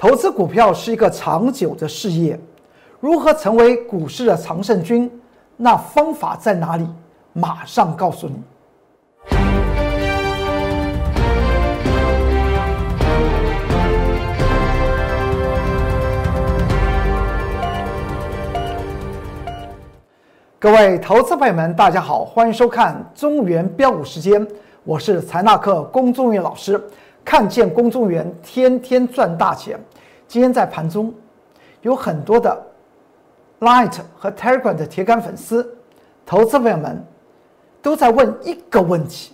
投资股票是一个长久的事业，如何成为股市的常胜军？那方法在哪里？马上告诉你。各位投资朋友们，大家好，欢迎收看中原标股时间，我是财纳克龚中原老师。看见公众员天天赚大钱。今天在盘中，有很多的 Light 和 Telegram 的铁杆粉丝、投资朋友们都在问一个问题。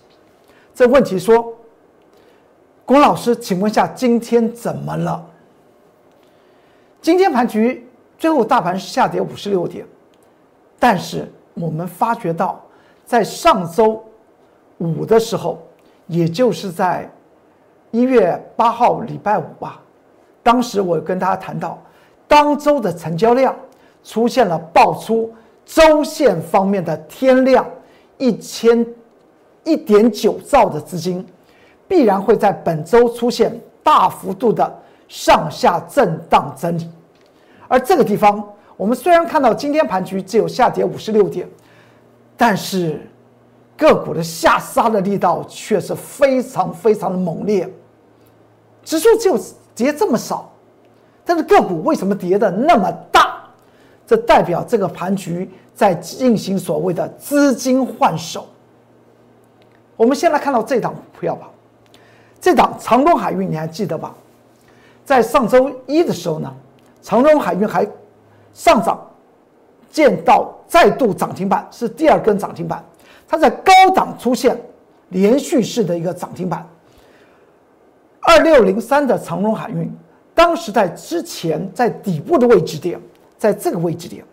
这问题说：“龚老师，请问下，今天怎么了？”今天盘局最后大盘是下跌五十六点。但是我们发觉到，在上周五的时候，也就是在一月八号礼拜五吧，当时我跟大家谈到，当周的成交量出现了爆出周线方面的天量一千一点九兆的资金，必然会在本周出现大幅度的上下震荡整理，而这个地方。我们虽然看到今天盘局只有下跌五十六点，但是个股的下杀的力道却是非常非常的猛烈。指数就跌这么少，但是个股为什么跌的那么大？这代表这个盘局在进行所谓的资金换手。我们先来看到这档股票吧，这档长荣海运你还记得吧？在上周一的时候呢，长荣海运还。上涨，见到再度涨停板是第二根涨停板，它在高档出现连续式的一个涨停板。二六零三的长荣海运，当时在之前在底部的位置点，在这个位置点，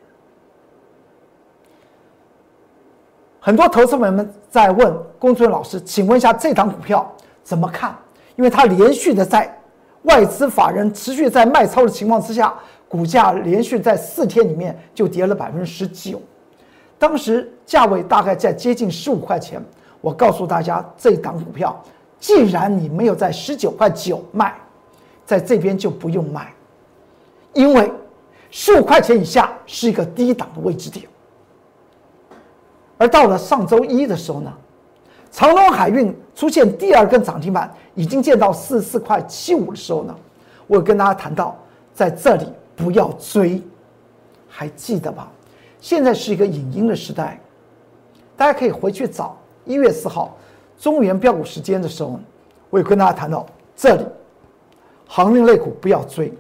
很多投资朋友们在问龚春老师，请问一下这档股票怎么看？因为它连续的在外资法人持续在卖超的情况之下。股价连续在四天里面就跌了百分之十九，当时价位大概在接近十五块钱。我告诉大家，这档股票，既然你没有在十九块九卖，在这边就不用卖，因为十五块钱以下是一个低档的位置点。而到了上周一的时候呢，长隆海运出现第二根涨停板，已经见到四十四块七五的时候呢，我跟大家谈到，在这里。不要追，还记得吧？现在是一个影音的时代，大家可以回去找一月四号中原标股时间的时候，我有跟大家谈到这里，航运类股不要追，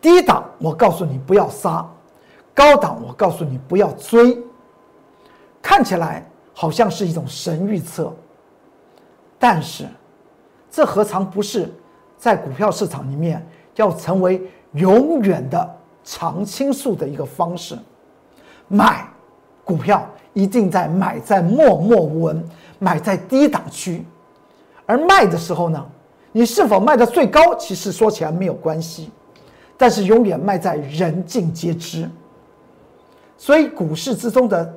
低档我告诉你不要杀，高档我告诉你不要追。看起来好像是一种神预测，但是这何尝不是在股票市场里面要成为？永远的常青树的一个方式，买股票一定在买在默默无闻，买在低档区，而卖的时候呢，你是否卖的最高，其实说起来没有关系，但是永远卖在人尽皆知。所以股市之中的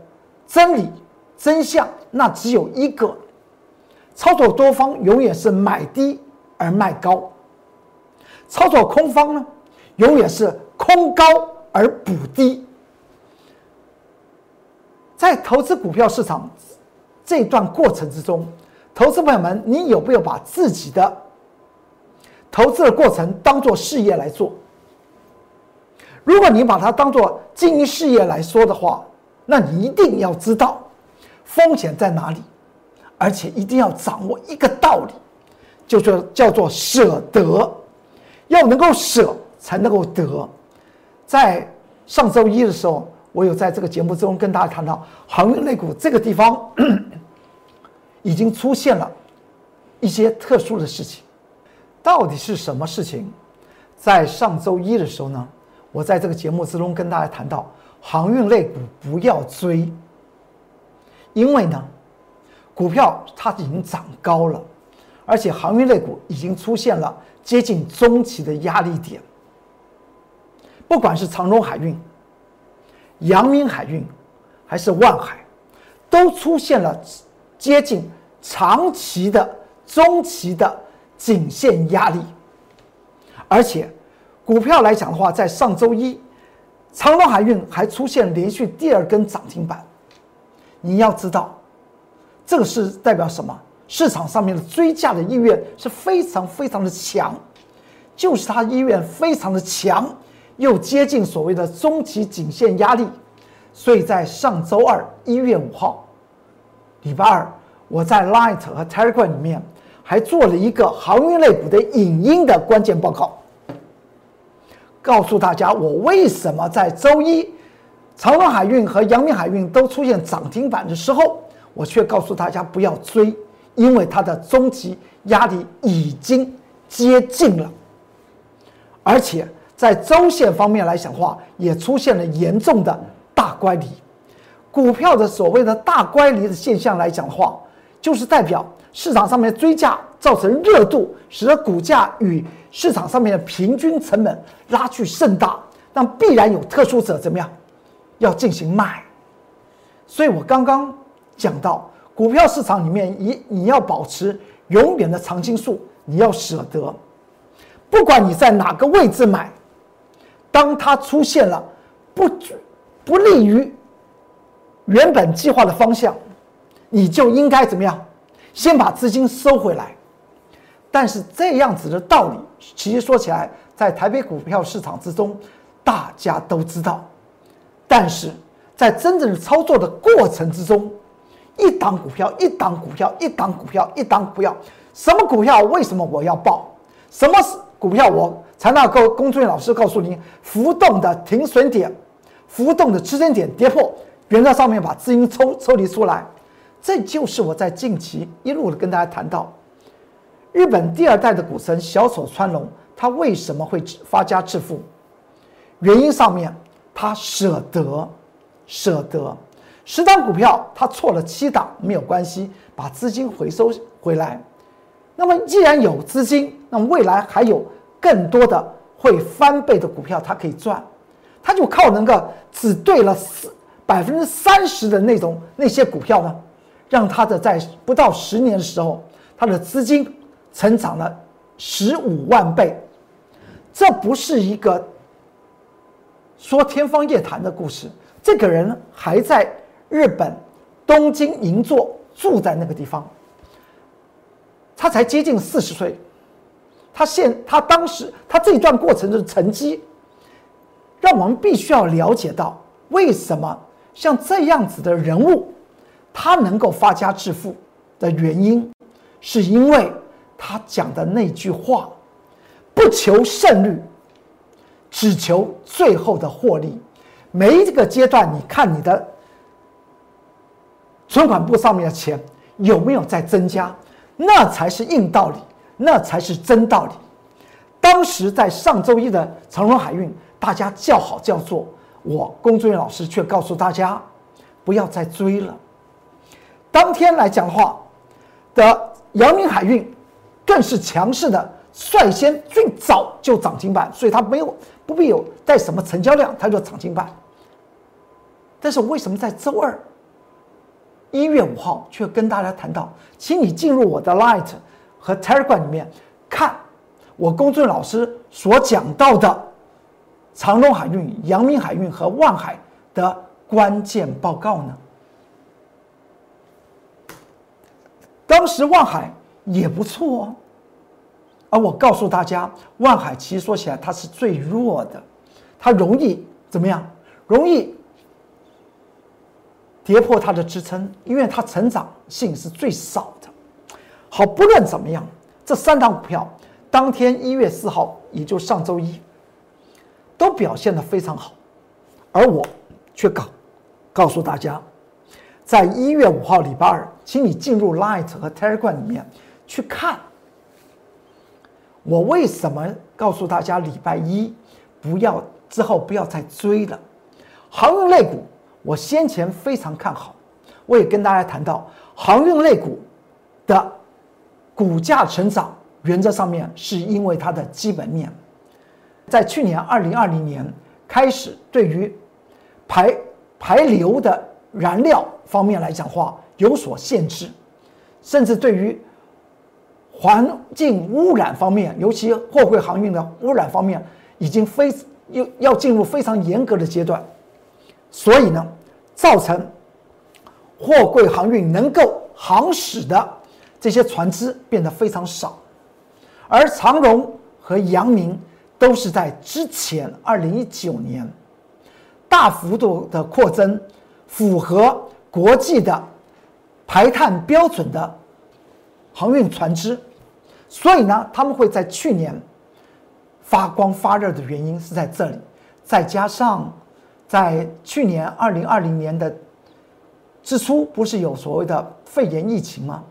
真理真相，那只有一个：操作多方永远是买低而卖高，操作空方呢？永远是空高而补低，在投资股票市场这段过程之中，投资朋友们，你有没有把自己的投资的过程当做事业来做？如果你把它当做经营事业来说的话，那你一定要知道风险在哪里，而且一定要掌握一个道理，就叫叫做舍得，要能够舍。才能够得，在上周一的时候，我有在这个节目中跟大家谈到航运类股这个地方 已经出现了一些特殊的事情，到底是什么事情？在上周一的时候呢，我在这个节目之中跟大家谈到航运类股不要追，因为呢，股票它已经涨高了，而且航运类股已经出现了接近中期的压力点。不管是长荣海运、阳明海运，还是万海，都出现了接近长期的、中期的颈线压力，而且股票来讲的话，在上周一，长荣海运还出现连续第二根涨停板。你要知道，这个是代表什么？市场上面的追价的意愿是非常非常的强，就是它意愿非常的强，又接近所谓的中期颈线压力，所以在上周二一月五号，礼拜二，我在 Light 和 Telegram 里面还做了一个航运类股的影音的关键报告，告诉大家我为什么在周一长隆海运和阳明海运都出现涨停板的时候，我却告诉大家不要追。因为它的中期压力已经接近了，而且在周线方面来讲话，也出现了严重的大乖离。股票的所谓的大乖离的现象来讲的话，就是代表市场上面追价造成热度，使得股价与市场上面的平均成本拉距甚大，那必然有特殊者怎么样要进行卖。所以我刚刚讲到。股票市场里面，你你要保持永远的长青树，你要舍得，不管你在哪个位置买，当它出现了不不利于原本计划的方向，你就应该怎么样？先把资金收回来。但是这样子的道理，其实说起来，在台北股票市场之中，大家都知道，但是在真正的操作的过程之中。一档股票，一档股票，一档股票，一档股票，什么股票？为什么我要报？什么股票？我才能够工作人员老师告诉您，浮动的停损点，浮动的支撑点跌破，原则上面把资金抽抽离出来。这就是我在近期一路的跟大家谈到，日本第二代的股神小丑川龙，他为什么会发家致富？原因上面，他舍得，舍得。十档股票，他错了七档没有关系，把资金回收回来。那么既然有资金，那么未来还有更多的会翻倍的股票，他可以赚。他就靠能够只对了四百分之三十的那种那些股票呢，让他的在不到十年的时候，他的资金成长了十五万倍。这不是一个说天方夜谭的故事，这个人还在。日本东京银座住在那个地方，他才接近四十岁，他现他当时他这一段过程的成绩，让我们必须要了解到为什么像这样子的人物，他能够发家致富的原因，是因为他讲的那句话：不求胜率，只求最后的获利。每一个阶段，你看你的。存款簿上面的钱有没有在增加？那才是硬道理，那才是真道理。当时在上周一的长荣海运，大家叫好叫座，我工作人员老师却告诉大家不要再追了。当天来讲的话，的阳明海运更是强势的，率先最早就涨停板，所以它没有不必有带什么成交量，它就涨停板。但是为什么在周二？一月五号，却跟大家谈到，请你进入我的 Light 和 Telegram 里面看我公孙老师所讲到的长隆海运、阳明海运和万海的关键报告呢。当时万海也不错哦，而我告诉大家，万海其实说起来它是最弱的，它容易怎么样？容易。跌破它的支撑，因为它成长性是最少的。好，不论怎么样，这三档股票当天一月四号，也就上周一，都表现的非常好，而我却告告诉大家，在一月五号礼拜二，请你进入 Light 和 Telegram 里面去看，我为什么告诉大家礼拜一不要之后不要再追了，航运类股。我先前非常看好，我也跟大家谈到航运类股的股价成长，原则上面是因为它的基本面，在去年二零二零年开始，对于排排流的燃料方面来讲话有所限制，甚至对于环境污染方面，尤其货柜航运的污染方面，已经非要要进入非常严格的阶段，所以呢，造成货柜航运能够航驶的这些船只变得非常少，而长荣和阳明都是在之前二零一九年大幅度的扩增，符合国际的排碳标准的。航运船只，所以呢，他们会在去年发光发热的原因是在这里，再加上在去年二零二零年的之初，不是有所谓的肺炎疫情吗？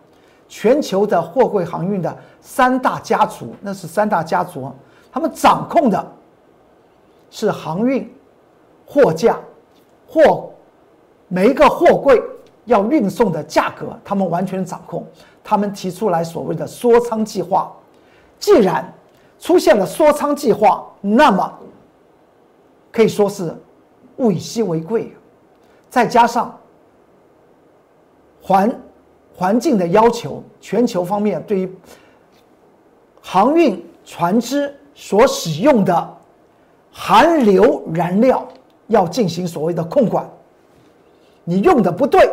全球的货柜航运的三大家族，那是三大家族，他们掌控的是航运货架，货每一个货柜要运送的价格，他们完全掌控。他们提出来所谓的缩仓计划，既然出现了缩仓计划，那么可以说是物以稀为贵，再加上环环境的要求，全球方面对于航运船只所使用的含硫燃料要进行所谓的控管，你用的不对，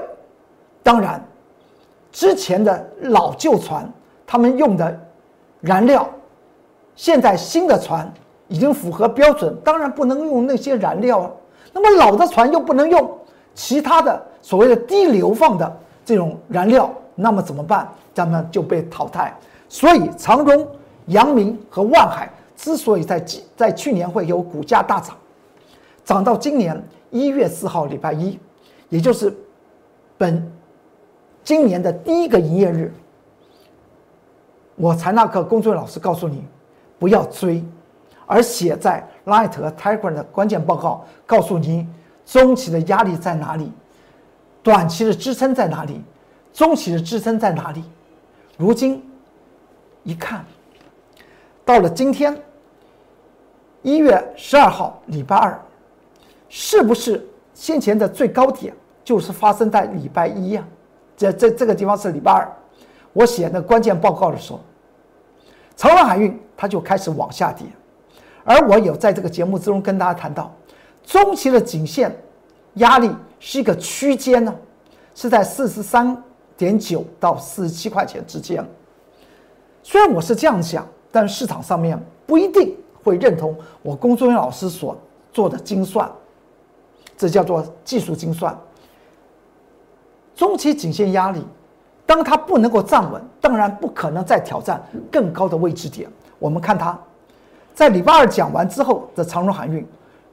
当然。之前的老旧船，他们用的燃料，现在新的船已经符合标准，当然不能用那些燃料了。那么老的船又不能用其他的所谓的低流放的这种燃料，那么怎么办？咱们就被淘汰。所以长荣、阳明和万海之所以在在去年会有股价大涨，涨到今年一月四号礼拜一，也就是本。今年的第一个营业日，我才那个工作老师告诉你，不要追，而写在 Light 和 Tiger 的关键报告，告诉你中期的压力在哪里，短期的支撑在哪里，中期的支撑在哪里。如今一看，到了今天一月十二号礼拜二，是不是先前的最高点就是发生在礼拜一呀？这这这个地方是礼拜二，我写那关键报告的时候，长荣海运它就开始往下跌，而我有在这个节目之中跟大家谈到，中期的颈线压力是一个区间呢，是在四十三点九到四十七块钱之间。虽然我是这样想，但市场上面不一定会认同我龚忠元老师所做的精算，这叫做技术精算。中期颈线压力，当它不能够站稳，当然不可能再挑战更高的位置点。我们看它，在礼拜二讲完之后的长荣航运，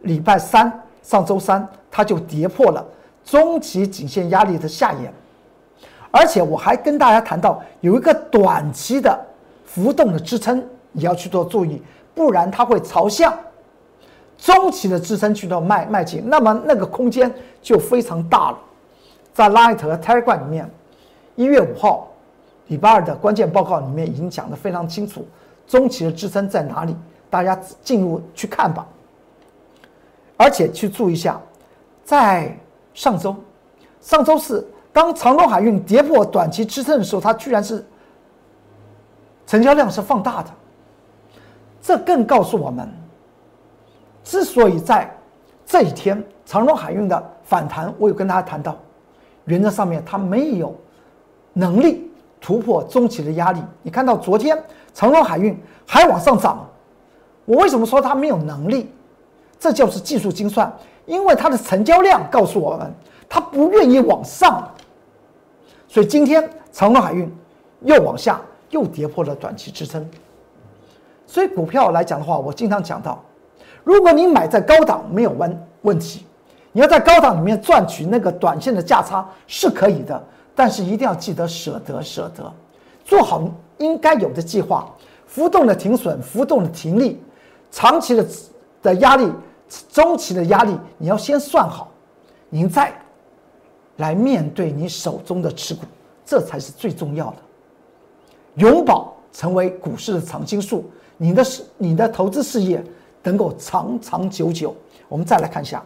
礼拜三上周三它就跌破了中期颈线压力的下沿，而且我还跟大家谈到有一个短期的浮动的支撑，也要去做注意，不然它会朝向中期的支撑去做迈迈进，那么那个空间就非常大了。在 Light 和 Telegram 里面，一月五号礼拜二的关键报告里面已经讲得非常清楚，中期的支撑在哪里，大家进入去看吧。而且去注意一下，在上周，上周四当长荣海运跌破短期支撑的时候，它居然是成交量是放大的，这更告诉我们，之所以在这一天长荣海运的反弹，我有跟大家谈到。原则上面，它没有能力突破中期的压力。你看到昨天长荣海运还往上涨，我为什么说它没有能力？这就是技术精算，因为它的成交量告诉我们，它不愿意往上。所以今天长荣海运又往下，又跌破了短期支撑。所以股票来讲的话，我经常讲到，如果你买在高档没有问问题。你要在高档里面赚取那个短线的价差是可以的，但是一定要记得舍得舍得，做好应该有的计划，浮动的停损，浮动的停利，长期的的压力，中期的压力，你要先算好，您再来面对你手中的持股，这才是最重要的。永保成为股市的常青树，你的事，你的投资事业能够长长久久。我们再来看一下。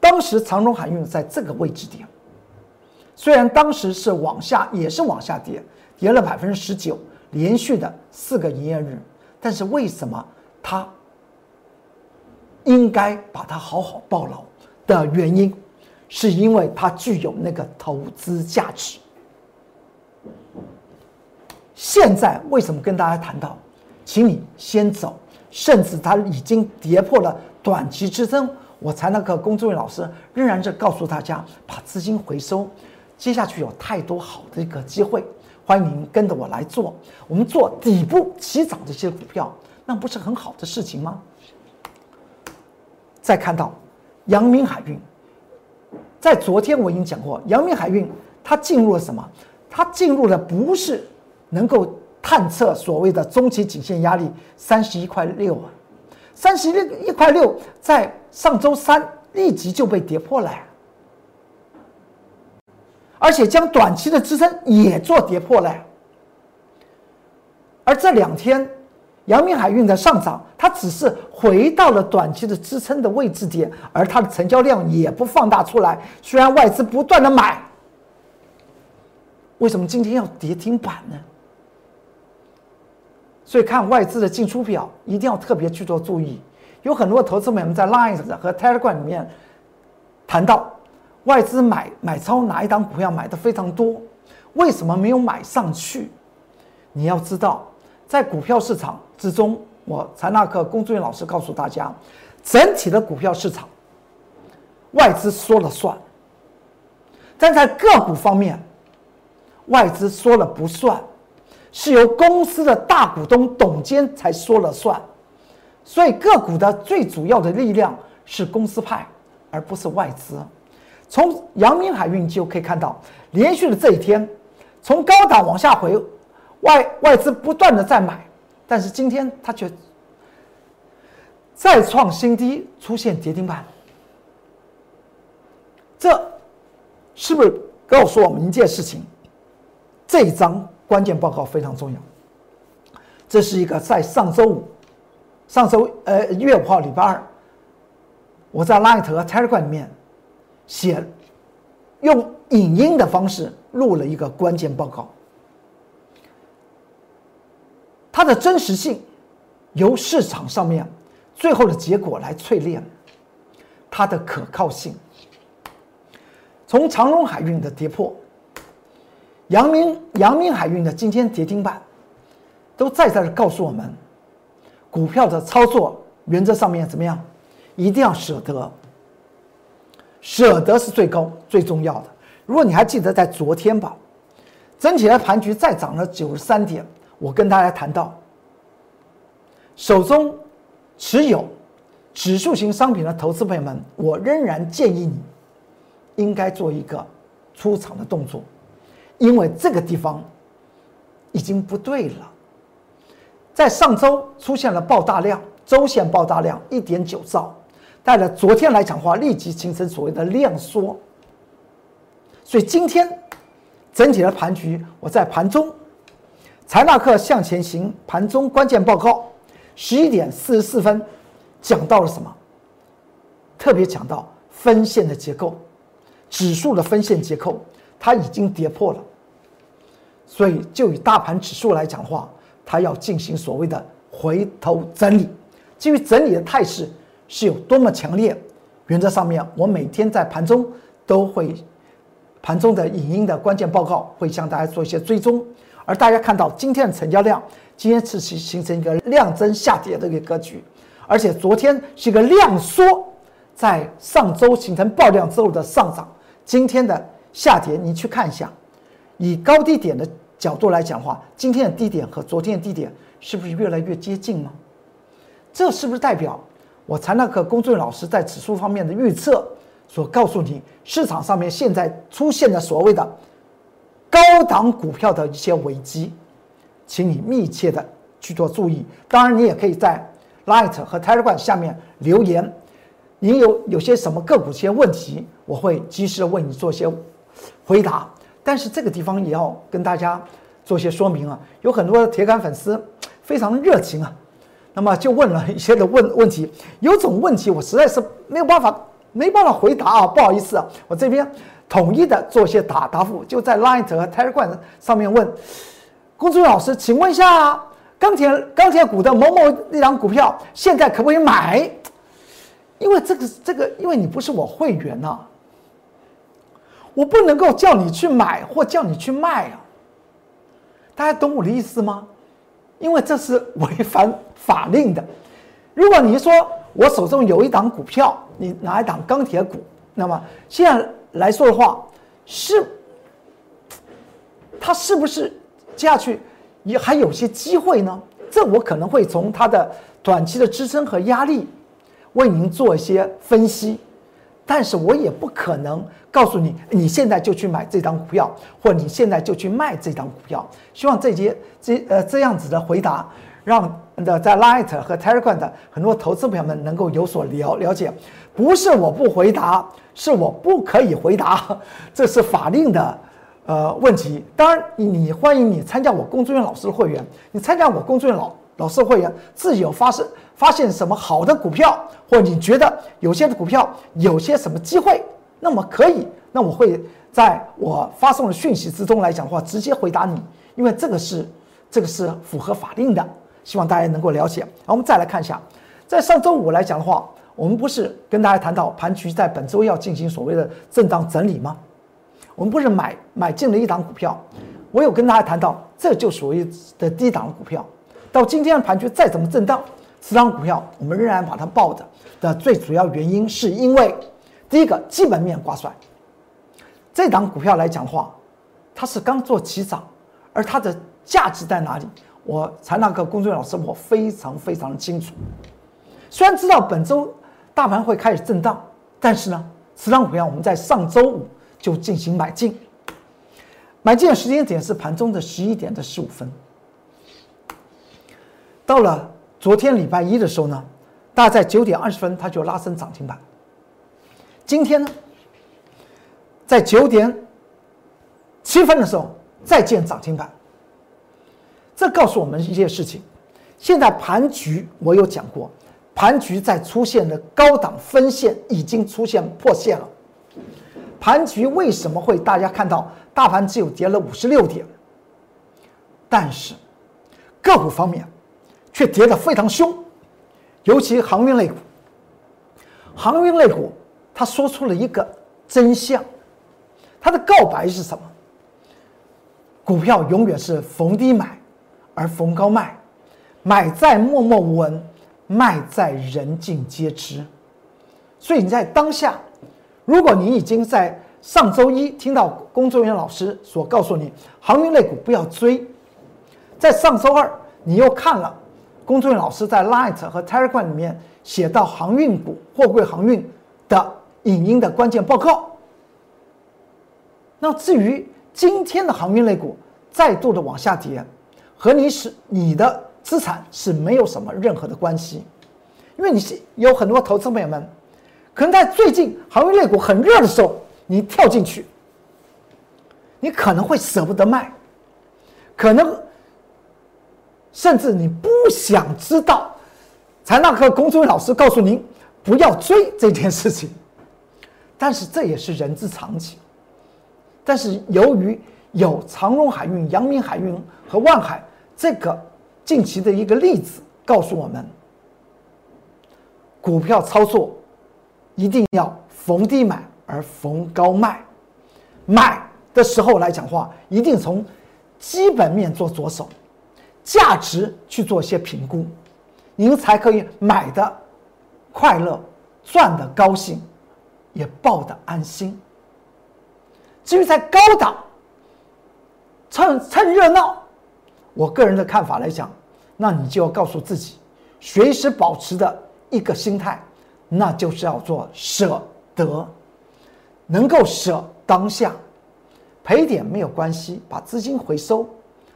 当时长荣海运在这个位置点，虽然当时是往下，也是往下跌，跌了百分之十九，连续的四个营业日，但是为什么它应该把它好好抱牢的原因，是因为它具有那个投资价值。现在为什么跟大家谈到，请你先走，甚至它已经跌破了短期支撑，我才那个工作人员老师仍然是告诉大家把资金回收，接下去有太多好的一个机会，欢迎您跟着我来做，我们做底部起涨这些股票，那不是很好的事情吗？再看到阳明海运，在昨天我已经讲过，阳明海运它进入了什么？它进入的不是。能够探测所谓的中期颈线压力三十一块六啊，三十一一块六在上周三立即就被跌破了，而且将短期的支撑也做跌破了。而这两天，阳明海运的上涨，它只是回到了短期的支撑的位置点，而它的成交量也不放大出来。虽然外资不断的买，为什么今天要跌停板呢？所以看外资的进出表，一定要特别去做注意。有很多投资者们在 Line 和 Telegram 里面谈到，外资买买超哪一档股票买的非常多，为什么没有买上去？你要知道，在股票市场之中，我财纳克工作人员老师告诉大家，整体的股票市场，外资说了算。但在个股方面，外资说了不算。是由公司的大股东董监才说了算，所以个股的最主要的力量是公司派，而不是外资。从阳明海运就可以看到，连续的这一天，从高档往下回，外外资不断的在买，但是今天它却再创新低，出现跌停板。这是不是告诉我们一件事情？这一张。关键报告非常重要。这是一个在上周五、上周呃一月五号礼拜二，我在 Light 和 Telegram 里面写，用影音的方式录了一个关键报告。它的真实性由市场上面最后的结果来淬炼，它的可靠性。从长荣海运的跌破。阳明阳明海运的今天跌停板，都再再的告诉我们，股票的操作原则上面怎么样？一定要舍得，舍得是最高最重要的。如果你还记得在昨天吧，整体的盘局再涨了九十三点，我跟大家谈到，手中持有指数型商品的投资朋友们，我仍然建议你，应该做一个出场的动作。因为这个地方已经不对了，在上周出现了爆大量，周线爆大量一点九兆，带来昨天来讲话立即形成所谓的量缩，所以今天整体的盘局，我在盘中财纳克向前行盘中关键报告十一点四十四分讲到了什么？特别讲到分线的结构，指数的分线结构。它已经跌破了，所以就以大盘指数来讲话，它要进行所谓的回头整理。至于整理的态势是有多么强烈，原则上面我每天在盘中都会盘中的影音的关键报告会向大家做一些追踪。而大家看到今天的成交量，今天是形形成一个量增下跌的一个格局，而且昨天是一个量缩，在上周形成爆量之后的上涨，今天的。下跌，你去看一下，以高低点的角度来讲的话，今天的低点和昨天的低点是不是越来越接近呢？这是不是代表我财纳克工作老师在指数方面的预测所告诉你，市场上面现在出现的所谓的高档股票的一些危机，请你密切的去做注意。当然，你也可以在 Light 和 Telegram 下面留言，你有有些什么个股一些问题，我会及时的为你做些。回答，但是这个地方也要跟大家做些说明啊。有很多铁杆粉丝非常热情啊，那么就问了一些的问问题。有种问题我实在是没有办法没办法回答啊，不好意思啊，我这边统一的做一些答答复，就在 Line 和 Telegram 上面问。龚志远老师，请问一下，钢铁钢铁股的某某那档股票现在可不可以买？因为这个这个，因为你不是我会员呐，我不能够叫你去买或叫你去卖啊。大家懂我的意思吗？因为这是违反法令的。如果你说我手中有一档股票，你拿一档钢铁股，那么现在来说的话，是它是不是接下去也还有些机会呢？这我可能会从它的短期的支撑和压力为您做一些分析。但是我也不可能告诉你，你现在就去买这张股票，或你现在就去卖这张股票。希望这些这呃这样子的回答，让的在 Light 和 Telegram 的很多投资朋友们能够有所了了解。不是我不回答，是我不可以回答，这是法令的呃问题。当然，你欢迎你参加我龚志远老师的会员，你参加我龚志远老老师的会员，自己有发生。发现什么好的股票，或你觉得有些股票有些什么机会，那么可以，那我会在我发送的讯息之中来讲的话，直接回答你，因为这个是这个是符合法令的，希望大家能够了解。然后我们再来看一下，在上周五来讲的话，我们不是跟大家谈到盘局在本周要进行所谓的震荡整理吗？我们不是买买进了一档股票，我有跟大家谈到，这就属于的低档股票，到今天的盘局再怎么震荡。此张股票我们仍然把它抱着的最主要原因，是因为第一个基本面挂帅。这档股票来讲的话，它是刚做起涨，而它的价值在哪里？我财纳克工作老师我非常非常清楚。虽然知道本周大盘会开始震荡，但是呢，此张股票我们在上周五就进行买进，买进的时间点是盘中的十一点的十五分，到了。昨天礼拜一的时候呢，大概在九点二十分，它就拉升涨停板。今天呢，在九点七分的时候再见涨停板。这告诉我们一件事情：现在盘局我有讲过，盘局在出现的高档分线已经出现破线了。盘局为什么会大家看到大盘只有跌了五十六点？但是个股方面。却跌得非常凶，尤其航运类股。航运类股，他说出了一个真相，他的告白是什么？股票永远是逢低买，而逢高卖，买在默默无闻，卖在人尽皆知。所以你在当下，如果你已经在上周一听到工作人员老师所告诉你航运类股不要追，在上周二你又看了。工作人员老师在 Light 和 Telegram 里面写到航运股、货柜航运的影音的关键报告。那至于今天的航运类股再度的往下跌，和你是你的资产是没有什么任何的关系，因为你是有很多投资朋友们，可能在最近航运类股很热的时候，你跳进去，你可能会舍不得卖，可能。甚至你不想知道，财纳克工作人员老师告诉您不要追这件事情，但是这也是人之常情。但是由于有长荣海运、阳明海运和万海这个近期的一个例子，告诉我们，股票操作一定要逢低买而逢高卖，买的时候来讲话，一定从基本面做着手。价值去做一些评估，您才可以买的快乐，赚的高兴，也抱的安心。至于在高档趁趁热闹，我个人的看法来讲，那你就要告诉自己，随时保持的一个心态，那就是要做舍得，能够舍当下，赔点没有关系，把资金回收。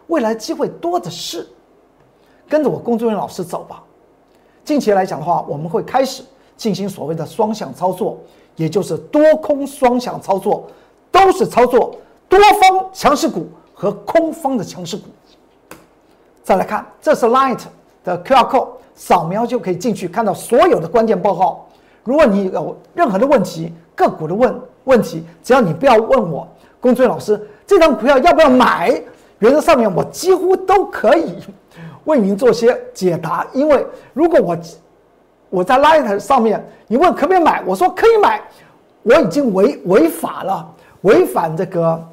未来机会多的是，跟着我工作人员老师走吧。近期来讲的话，我们会开始进行所谓的双向操作，也就是多空双向操作，都是操作多方强势股和空方的强势股。再来看，这是 Light 的 QR code，扫描就可以进去看到所有的关键报告。如果你有任何的问题，个股的问问题，只要你不要问我工作人员老师这张股票要不要买。原则上面我几乎都可以为您做些解答，因为如果我我在 Light 上面，你问可不可以买，我说可以买，我已经违违法了，违反这个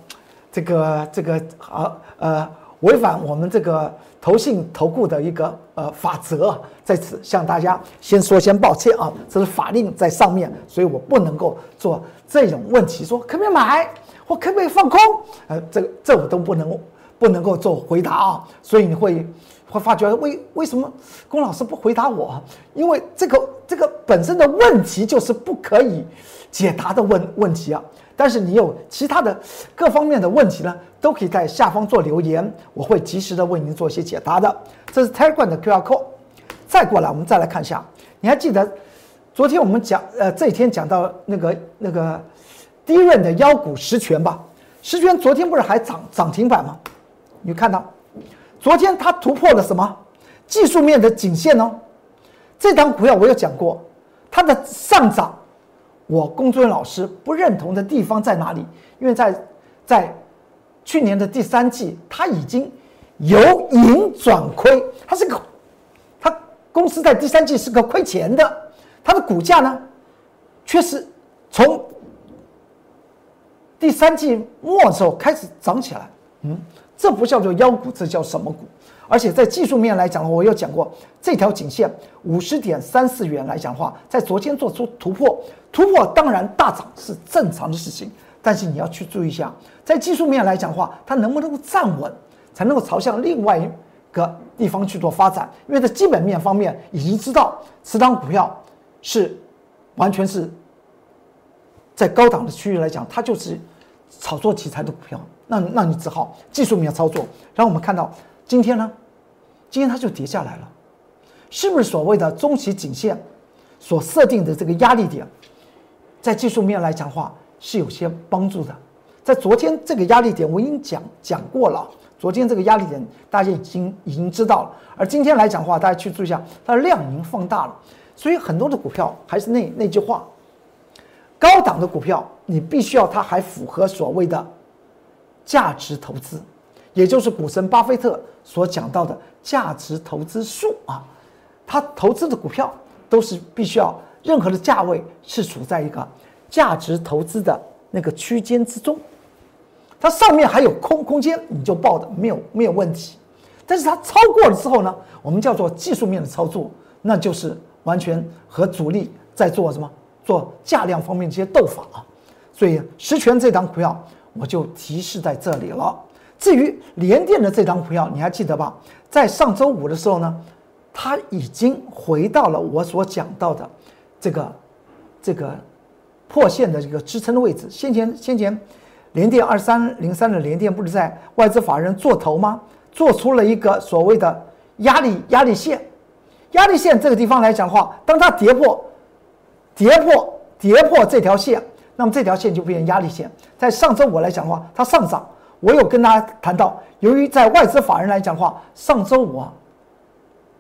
这个这个啊呃，违反我们这个投信投顾的一个呃法则，在此向大家先说先抱歉啊，这是法令在上面，所以我不能够做这种问题，说可不可以买或可不可以放空，呃，这个这我都不能。不能够做回答啊，所以你会会发觉为为什么龚老师不回答我？因为这个这个本身的问题就是不可以解答的问问题啊。但是你有其他的各方面的问题呢，都可以在下方做留言，我会及时的为您做一些解答的。这是 Telegram 的 QR code。再过来，我们再来看一下，你还记得昨天我们讲呃这一天讲到那个那个低润的妖股实权吧？实权昨天不是还涨涨停板吗？你看到，昨天它突破了什么技术面的颈线呢？这张股票我有讲过，它的上涨，我工作人员老师不认同的地方在哪里？因为在在去年的第三季，它已经由盈转亏，它是个它公司在第三季是个亏钱的，它的股价呢，却是从第三季末的时候开始涨起来，嗯。这不叫做妖股，这叫什么股？而且在技术面来讲的话，我有讲过，这条颈线五十点三四元来讲的话，在昨天做出突破，突破当然大涨是正常的事情，但是你要去注意一下，在技术面来讲的话，它能不能够站稳，才能够朝向另外一个地方去做发展？因为在基本面方面已经知道，此档股票是完全是在高档的区域来讲，它就是炒作题材的股票。那那你只好技术面操作。然后我们看到今天呢，今天它就跌下来了，是不是所谓的中期颈线所设定的这个压力点，在技术面来讲话是有些帮助的。在昨天这个压力点我已经讲讲过了，昨天这个压力点大家已经已经知道了。而今天来讲话，大家去注意一下，它的量已经放大了，所以很多的股票还是那那句话，高档的股票你必须要它还符合所谓的。价值投资，也就是股神巴菲特所讲到的价值投资术啊，他投资的股票都是必须要任何的价位是处在一个价值投资的那个区间之中，它上面还有空空间，你就报的没有没有问题，但是它超过了之后呢，我们叫做技术面的操作，那就是完全和主力在做什么？做价量方面的一些斗法啊，所以实权这档股票。我就提示在这里了。至于联电的这张股票，你还记得吧？在上周五的时候呢，它已经回到了我所讲到的这个这个破线的这个支撑的位置。先前先前，联电二三零三的联电不是在外资法人做头吗？做出了一个所谓的压力压力线，压力线这个地方来讲的话，当它跌破跌破跌破这条线。那么这条线就变成压力线。在上周五来讲的话，它上涨。我有跟大家谈到，由于在外资法人来讲的话，上周五啊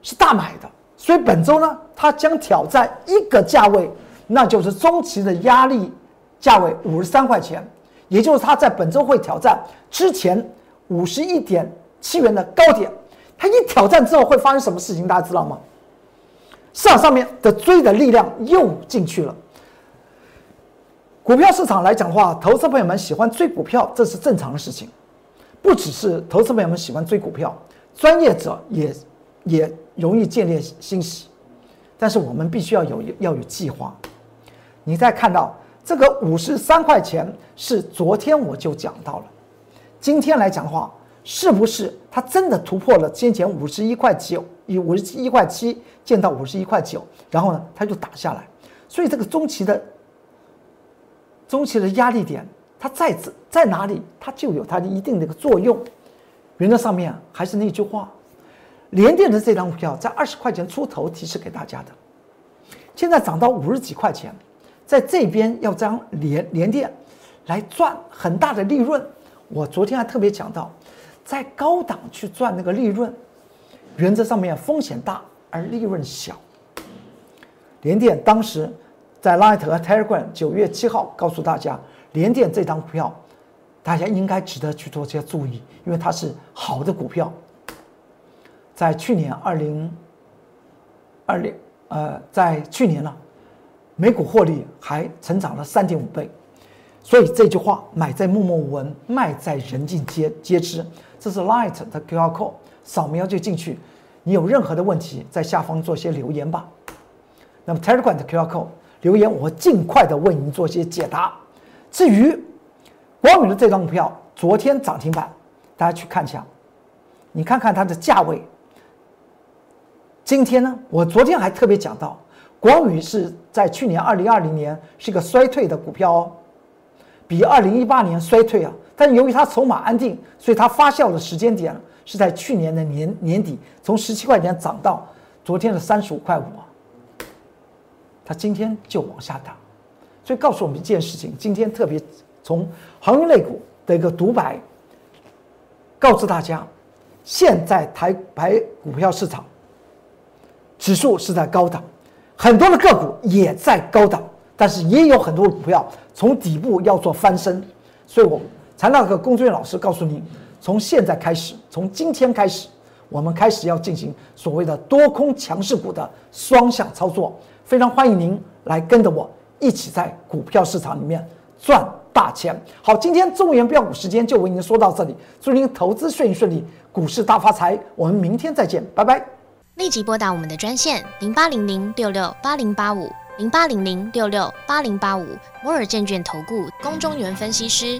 是大买的，所以本周呢，它将挑战一个价位，那就是中期的压力价位五十三块钱，也就是它在本周会挑战之前五十一点七元的高点。它一挑战之后会发生什么事情？大家知道吗？市场上面的追的力量又进去了。股票市场来讲的话，投资朋友们喜欢追股票，这是正常的事情。不只是投资朋友们喜欢追股票，专业者也也容易建立欣喜。但是我们必须要有要有计划。你再看到这个五十三块钱，是昨天我就讲到了。今天来讲的话，是不是它真的突破了先前五十一块九，以五十一块七见到五十一块九，然后呢，它就打下来。所以这个中期的。中期的压力点，它在在在哪里，它就有它的一定的一个作用。原则上面还是那句话，联电的这张股票在二十块钱出头提示给大家的，现在涨到五十几块钱，在这边要将联联电来赚很大的利润。我昨天还特别讲到，在高档去赚那个利润，原则上面风险大而利润小。联电当时。在 Light 和 Telegram 九月七号告诉大家，联电这张股票大家应该值得去做些注意，因为它是好的股票。在去年二零二零呃，在去年呢，每股获利还成长了三点五倍。所以这句话“买在默默无闻，卖在人尽皆皆知”，这是 Light 的 QR code，扫描就进去。你有任何的问题，在下方做些留言吧。那么 Telegram 的 QR code 留言，我会尽快的为您做些解答。至于光宇的这张股票，昨天涨停板，大家去看一下，你看看它的价位。今天呢，我昨天还特别讲到，光宇是在去年二零二零年是个衰退的股票哦。比二零一八年衰退啊，但由于它筹码安定，所以它发酵的时间点是在去年的年年底，从十七块钱涨到昨天的三十五块五。它今天就往下打，所以告诉我们一件事情：今天特别从航运类股的一个独白，告知大家，现在台牌股票市场指数是在高档，很多的个股也在高档。但是也有很多股票从底部要做翻身，所以我才那个龚俊老师告诉你，从现在开始，从今天开始，我们开始要进行所谓的多空强势股的双向操作。非常欢迎您来跟着我一起在股票市场里面赚大钱。好，今天中原标股时间就为您说到这里，祝您投资顺利顺利，股市大发财。我们明天再见，拜拜。立即拨打我们的专线零八零零六六八零八五。零八零零六六八零八五摩尔证券投顾龚中原分析师，